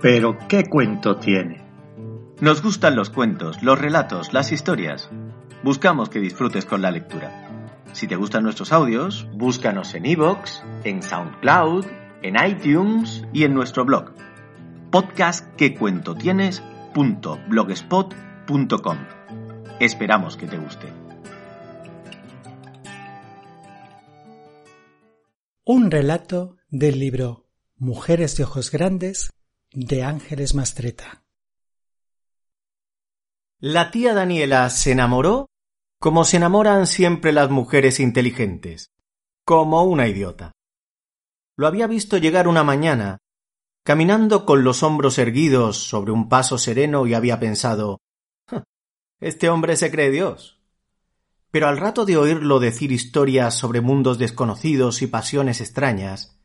Pero ¿qué cuento tiene? Nos gustan los cuentos, los relatos, las historias. Buscamos que disfrutes con la lectura. Si te gustan nuestros audios, búscanos en iVoox, en SoundCloud, en iTunes y en nuestro blog podcastquecuentotienes.blogspot.com. Esperamos que te guste. Un relato del libro Mujeres de ojos grandes de Ángeles Mastreta. La tía Daniela se enamoró como se enamoran siempre las mujeres inteligentes, como una idiota. Lo había visto llegar una mañana, caminando con los hombros erguidos sobre un paso sereno y había pensado Este hombre se cree Dios. Pero al rato de oírlo decir historias sobre mundos desconocidos y pasiones extrañas,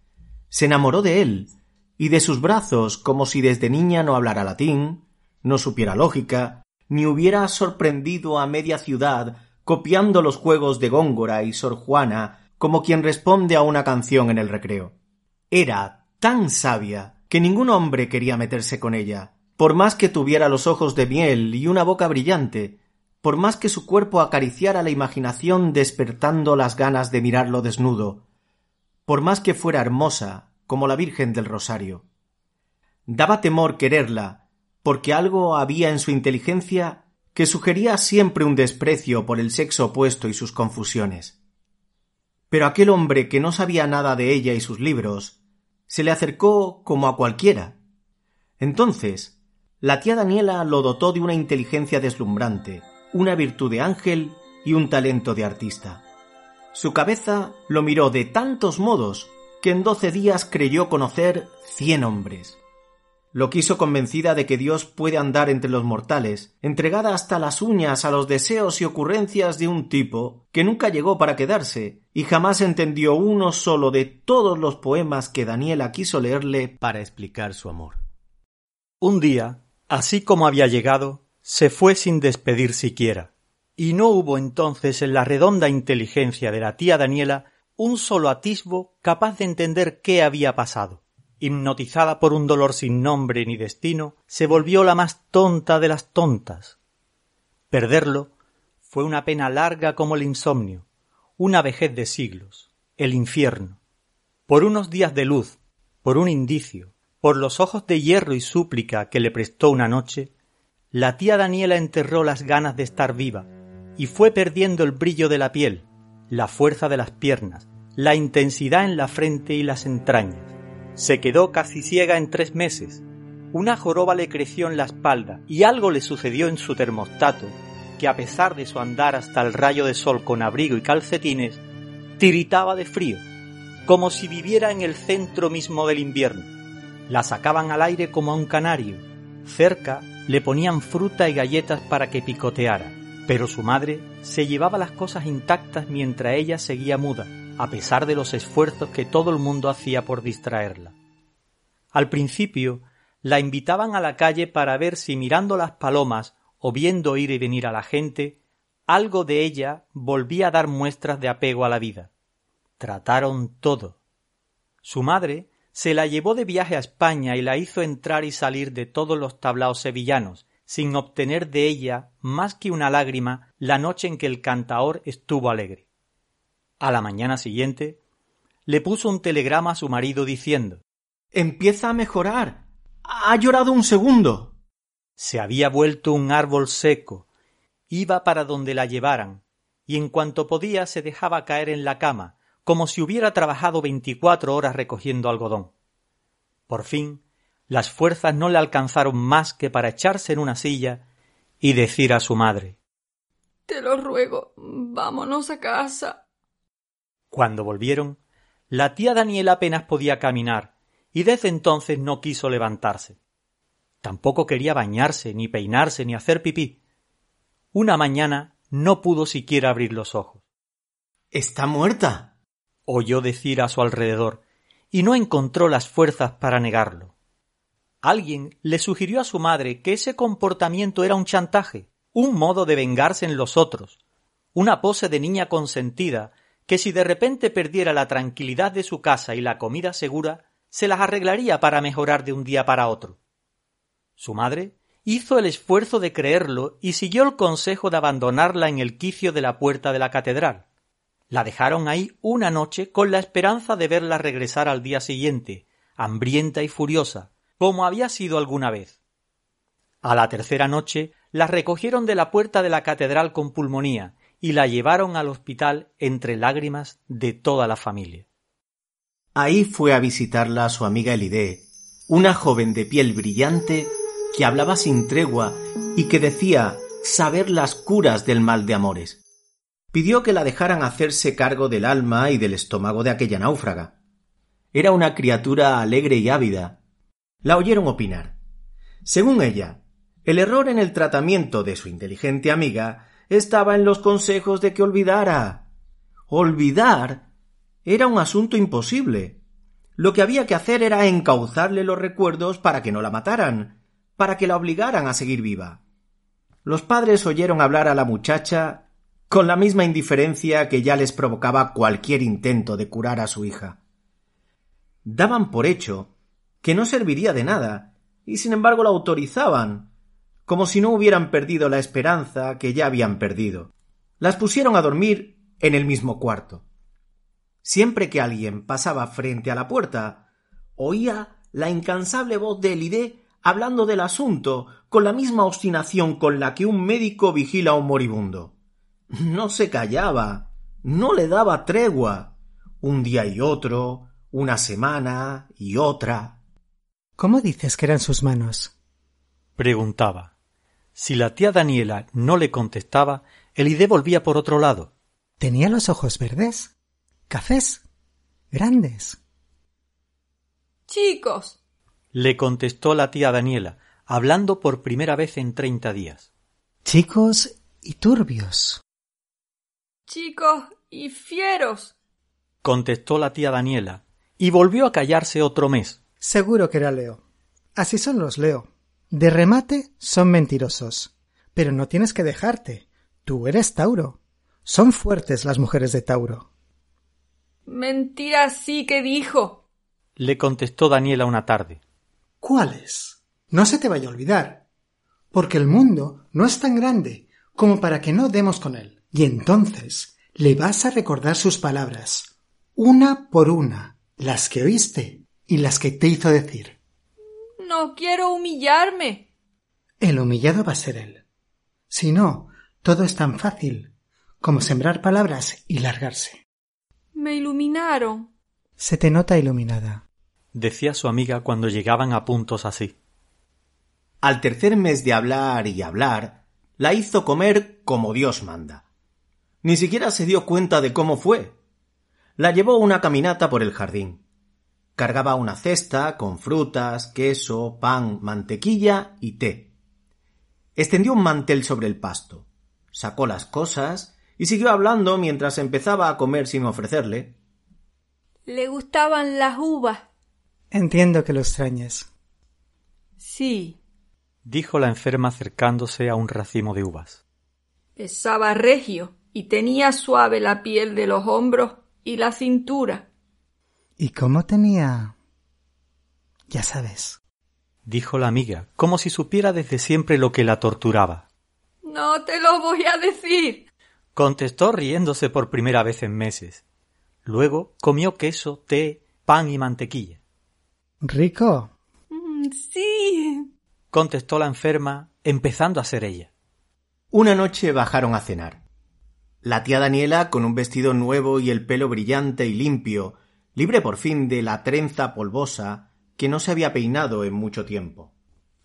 se enamoró de él y de sus brazos como si desde niña no hablara latín, no supiera lógica, ni hubiera sorprendido a media ciudad copiando los juegos de Góngora y Sor Juana como quien responde a una canción en el recreo. Era tan sabia que ningún hombre quería meterse con ella, por más que tuviera los ojos de miel y una boca brillante, por más que su cuerpo acariciara la imaginación despertando las ganas de mirarlo desnudo, por más que fuera hermosa como la Virgen del Rosario. Daba temor quererla, porque algo había en su inteligencia que sugería siempre un desprecio por el sexo opuesto y sus confusiones. Pero aquel hombre que no sabía nada de ella y sus libros se le acercó como a cualquiera. Entonces, la tía Daniela lo dotó de una inteligencia deslumbrante, una virtud de ángel y un talento de artista. Su cabeza lo miró de tantos modos que en doce días creyó conocer cien hombres. Lo quiso convencida de que Dios puede andar entre los mortales, entregada hasta las uñas a los deseos y ocurrencias de un tipo que nunca llegó para quedarse y jamás entendió uno solo de todos los poemas que Daniela quiso leerle para explicar su amor. Un día, así como había llegado, se fue sin despedir siquiera, y no hubo entonces en la redonda inteligencia de la tía Daniela un solo atisbo capaz de entender qué había pasado hipnotizada por un dolor sin nombre ni destino, se volvió la más tonta de las tontas. Perderlo fue una pena larga como el insomnio, una vejez de siglos, el infierno. Por unos días de luz, por un indicio, por los ojos de hierro y súplica que le prestó una noche, la tía Daniela enterró las ganas de estar viva y fue perdiendo el brillo de la piel, la fuerza de las piernas, la intensidad en la frente y las entrañas. Se quedó casi ciega en tres meses. Una joroba le creció en la espalda y algo le sucedió en su termostato, que a pesar de su andar hasta el rayo de sol con abrigo y calcetines, tiritaba de frío, como si viviera en el centro mismo del invierno. La sacaban al aire como a un canario. Cerca le ponían fruta y galletas para que picoteara, pero su madre se llevaba las cosas intactas mientras ella seguía muda, a pesar de los esfuerzos que todo el mundo hacía por distraerla. Al principio la invitaban a la calle para ver si mirando las palomas o viendo ir y venir a la gente, algo de ella volvía a dar muestras de apego a la vida. Trataron todo. Su madre se la llevó de viaje a España y la hizo entrar y salir de todos los tablaos sevillanos, sin obtener de ella más que una lágrima la noche en que el cantaor estuvo alegre. A la mañana siguiente, le puso un telegrama a su marido diciendo Empieza a mejorar. Ha llorado un segundo. Se había vuelto un árbol seco. Iba para donde la llevaran, y en cuanto podía se dejaba caer en la cama, como si hubiera trabajado veinticuatro horas recogiendo algodón. Por fin, las fuerzas no le alcanzaron más que para echarse en una silla y decir a su madre Te lo ruego, vámonos a casa. Cuando volvieron, la tía Daniela apenas podía caminar y desde entonces no quiso levantarse. Tampoco quería bañarse, ni peinarse, ni hacer pipí. Una mañana no pudo siquiera abrir los ojos. Está muerta. oyó decir a su alrededor, y no encontró las fuerzas para negarlo. Alguien le sugirió a su madre que ese comportamiento era un chantaje, un modo de vengarse en los otros, una pose de niña consentida que si de repente perdiera la tranquilidad de su casa y la comida segura, se las arreglaría para mejorar de un día para otro. Su madre hizo el esfuerzo de creerlo y siguió el consejo de abandonarla en el quicio de la puerta de la catedral. La dejaron ahí una noche con la esperanza de verla regresar al día siguiente, hambrienta y furiosa, como había sido alguna vez. A la tercera noche la recogieron de la puerta de la catedral con pulmonía y la llevaron al hospital entre lágrimas de toda la familia. Ahí fue a visitarla su amiga Elide, una joven de piel brillante que hablaba sin tregua y que decía saber las curas del mal de amores. Pidió que la dejaran hacerse cargo del alma y del estómago de aquella náufraga. Era una criatura alegre y ávida. La oyeron opinar. Según ella, el error en el tratamiento de su inteligente amiga estaba en los consejos de que olvidara. Olvidar era un asunto imposible. Lo que había que hacer era encauzarle los recuerdos para que no la mataran, para que la obligaran a seguir viva. Los padres oyeron hablar a la muchacha con la misma indiferencia que ya les provocaba cualquier intento de curar a su hija. Daban por hecho que no serviría de nada, y sin embargo la autorizaban, como si no hubieran perdido la esperanza que ya habían perdido. Las pusieron a dormir en el mismo cuarto. Siempre que alguien pasaba frente a la puerta, oía la incansable voz de Elide hablando del asunto con la misma obstinación con la que un médico vigila a un moribundo. No se callaba, no le daba tregua. Un día y otro, una semana y otra. ¿Cómo dices que eran sus manos? preguntaba. Si la tía Daniela no le contestaba, Elide volvía por otro lado. Tenía los ojos verdes, cafés, grandes. Chicos, le contestó la tía Daniela, hablando por primera vez en treinta días. Chicos y turbios. Chicos y fieros. contestó la tía Daniela, y volvió a callarse otro mes. Seguro que era Leo. Así son los Leo. De remate son mentirosos. Pero no tienes que dejarte. Tú eres Tauro. Son fuertes las mujeres de Tauro. Mentira sí que dijo. Le contestó Daniela una tarde. ¿Cuáles? No se te vaya a olvidar, porque el mundo no es tan grande como para que no demos con él. Y entonces le vas a recordar sus palabras, una por una, las que oíste y las que te hizo decir. No quiero humillarme. El humillado va a ser él. Si no, todo es tan fácil como sembrar palabras y largarse. Me iluminaron. Se te nota iluminada decía su amiga cuando llegaban a puntos así. Al tercer mes de hablar y hablar, la hizo comer como Dios manda. Ni siquiera se dio cuenta de cómo fue. La llevó una caminata por el jardín. Cargaba una cesta con frutas, queso, pan, mantequilla y té. Extendió un mantel sobre el pasto, sacó las cosas y siguió hablando mientras empezaba a comer sin ofrecerle. Le gustaban las uvas, Entiendo que lo extrañes. Sí, dijo la enferma acercándose a un racimo de uvas. Pesaba regio y tenía suave la piel de los hombros y la cintura. ¿Y cómo tenía? Ya sabes. dijo la amiga, como si supiera desde siempre lo que la torturaba. No te lo voy a decir. contestó riéndose por primera vez en meses. Luego comió queso, té, pan y mantequilla. Rico. Mm, sí. contestó la enferma, empezando a ser ella. Una noche bajaron a cenar. La tía Daniela, con un vestido nuevo y el pelo brillante y limpio, libre por fin de la trenza polvosa que no se había peinado en mucho tiempo.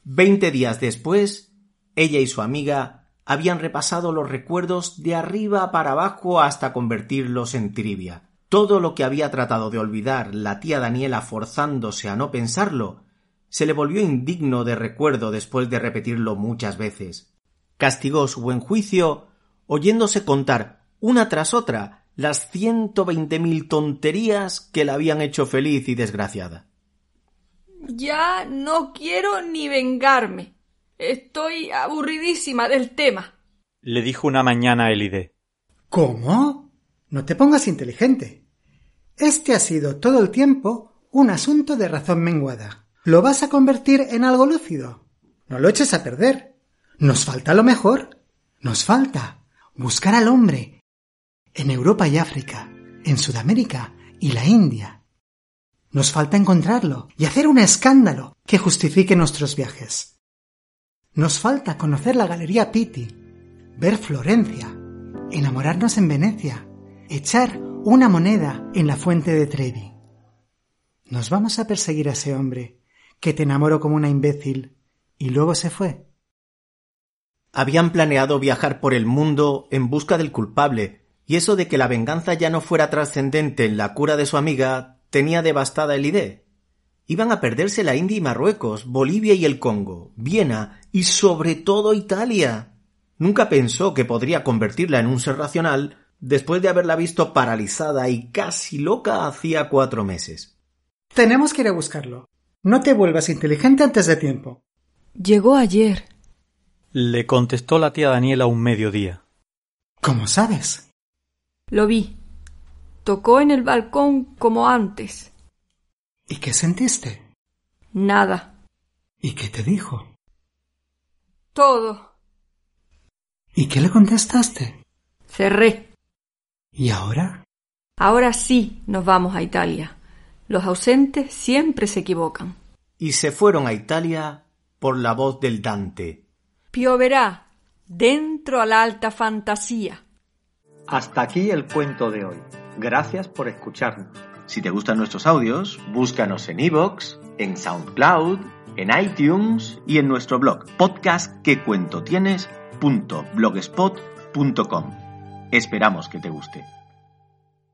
Veinte días después, ella y su amiga habían repasado los recuerdos de arriba para abajo hasta convertirlos en trivia. Todo lo que había tratado de olvidar la tía Daniela forzándose a no pensarlo, se le volvió indigno de recuerdo después de repetirlo muchas veces. Castigó su buen juicio oyéndose contar una tras otra las ciento veinte mil tonterías que la habían hecho feliz y desgraciada. Ya no quiero ni vengarme. Estoy aburridísima del tema. Le dijo una mañana a Elide. ¿Cómo? No te pongas inteligente. Este ha sido todo el tiempo un asunto de razón menguada. ¿Lo vas a convertir en algo lúcido? No lo eches a perder. Nos falta lo mejor. Nos falta buscar al hombre en Europa y África, en Sudamérica y la India. Nos falta encontrarlo y hacer un escándalo que justifique nuestros viajes. Nos falta conocer la Galería Pitti, ver Florencia, enamorarnos en Venecia, echar una moneda en la fuente de Trevi. Nos vamos a perseguir a ese hombre que te enamoró como una imbécil y luego se fue. Habían planeado viajar por el mundo en busca del culpable, y eso de que la venganza ya no fuera trascendente en la cura de su amiga tenía devastada el idea. Iban a perderse la India y Marruecos, Bolivia y el Congo, Viena y sobre todo Italia. Nunca pensó que podría convertirla en un ser racional después de haberla visto paralizada y casi loca hacía cuatro meses. Tenemos que ir a buscarlo. No te vuelvas inteligente antes de tiempo. Llegó ayer. Le contestó la tía Daniela un mediodía. ¿Cómo sabes? Lo vi. Tocó en el balcón como antes. ¿Y qué sentiste? Nada. ¿Y qué te dijo? Todo. ¿Y qué le contestaste? Cerré. ¿Y ahora? Ahora sí nos vamos a Italia. Los ausentes siempre se equivocan. Y se fueron a Italia por la voz del Dante. Pioverá dentro a la alta fantasía. Hasta aquí el cuento de hoy. Gracias por escucharnos. Si te gustan nuestros audios, búscanos en iVoox, en SoundCloud, en iTunes y en nuestro blog podcastquecuentotienes.blogspot.com. Esperamos que te guste.